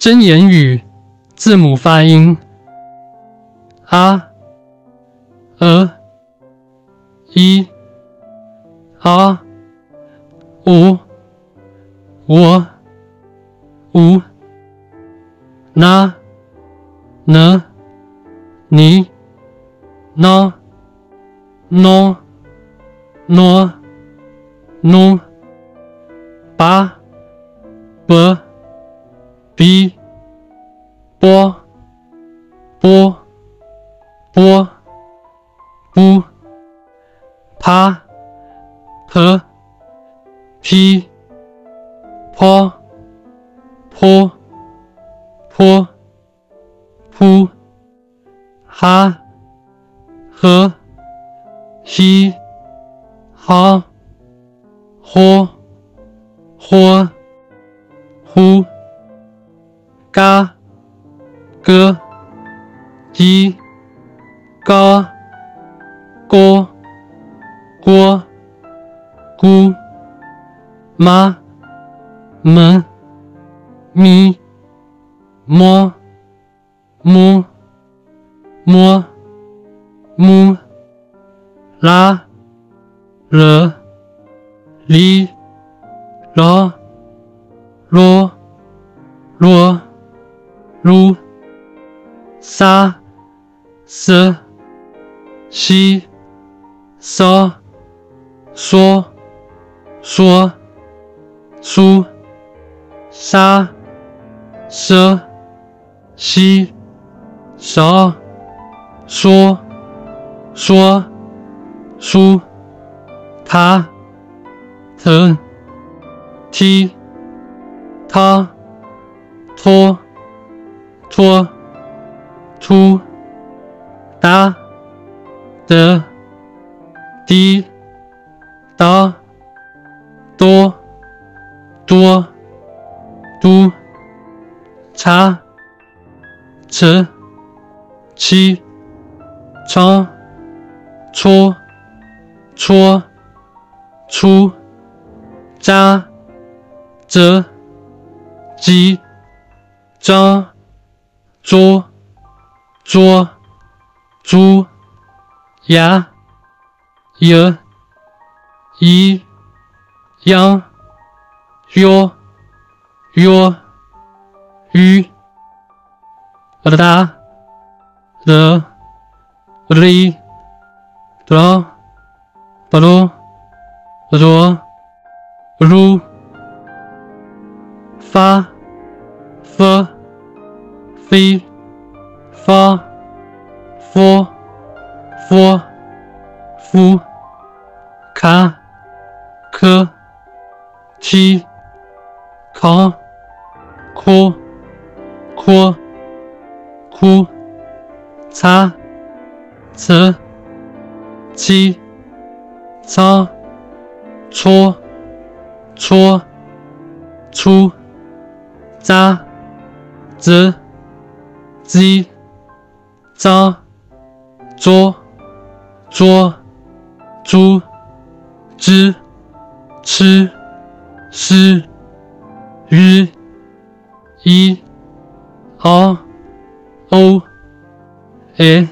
真言语字母发音：a、e、一、a、u、我、u、na、n、你、na、no、no、no、ba、b、b、波、波、波、不、啪、p、p、坡、坡、坡、扑、哈、和、西、哈、豁、豁、呼、嘎、哥、鸡、嘎、锅、锅、咕、妈、门、咪、摸、摸、摸、木、拉、了、哩、咯、啰、啰、噜、沙、瑟、西、嗦、说、说、苏、沙、奢、西、少、说、说、书、他、腾、踢、他、拖、拖、出、达、得、滴、答、多、多、都、查、吃、七、超、戳、戳、出、扎、折、鸡、张、桌、桌、猪、牙、牙、一、央、约、约、鱼、哒哒、的、哩、哒、哒噜、哒卓、噜、发、发、飞、发、佛、佛、夫、卡、科、踢、康、阔、阔、哭、擦、呲、七、擦、搓、搓、出、扎、子、鸡、扎、桌、桌、猪、之、吃、诗、日、一、二、o、e。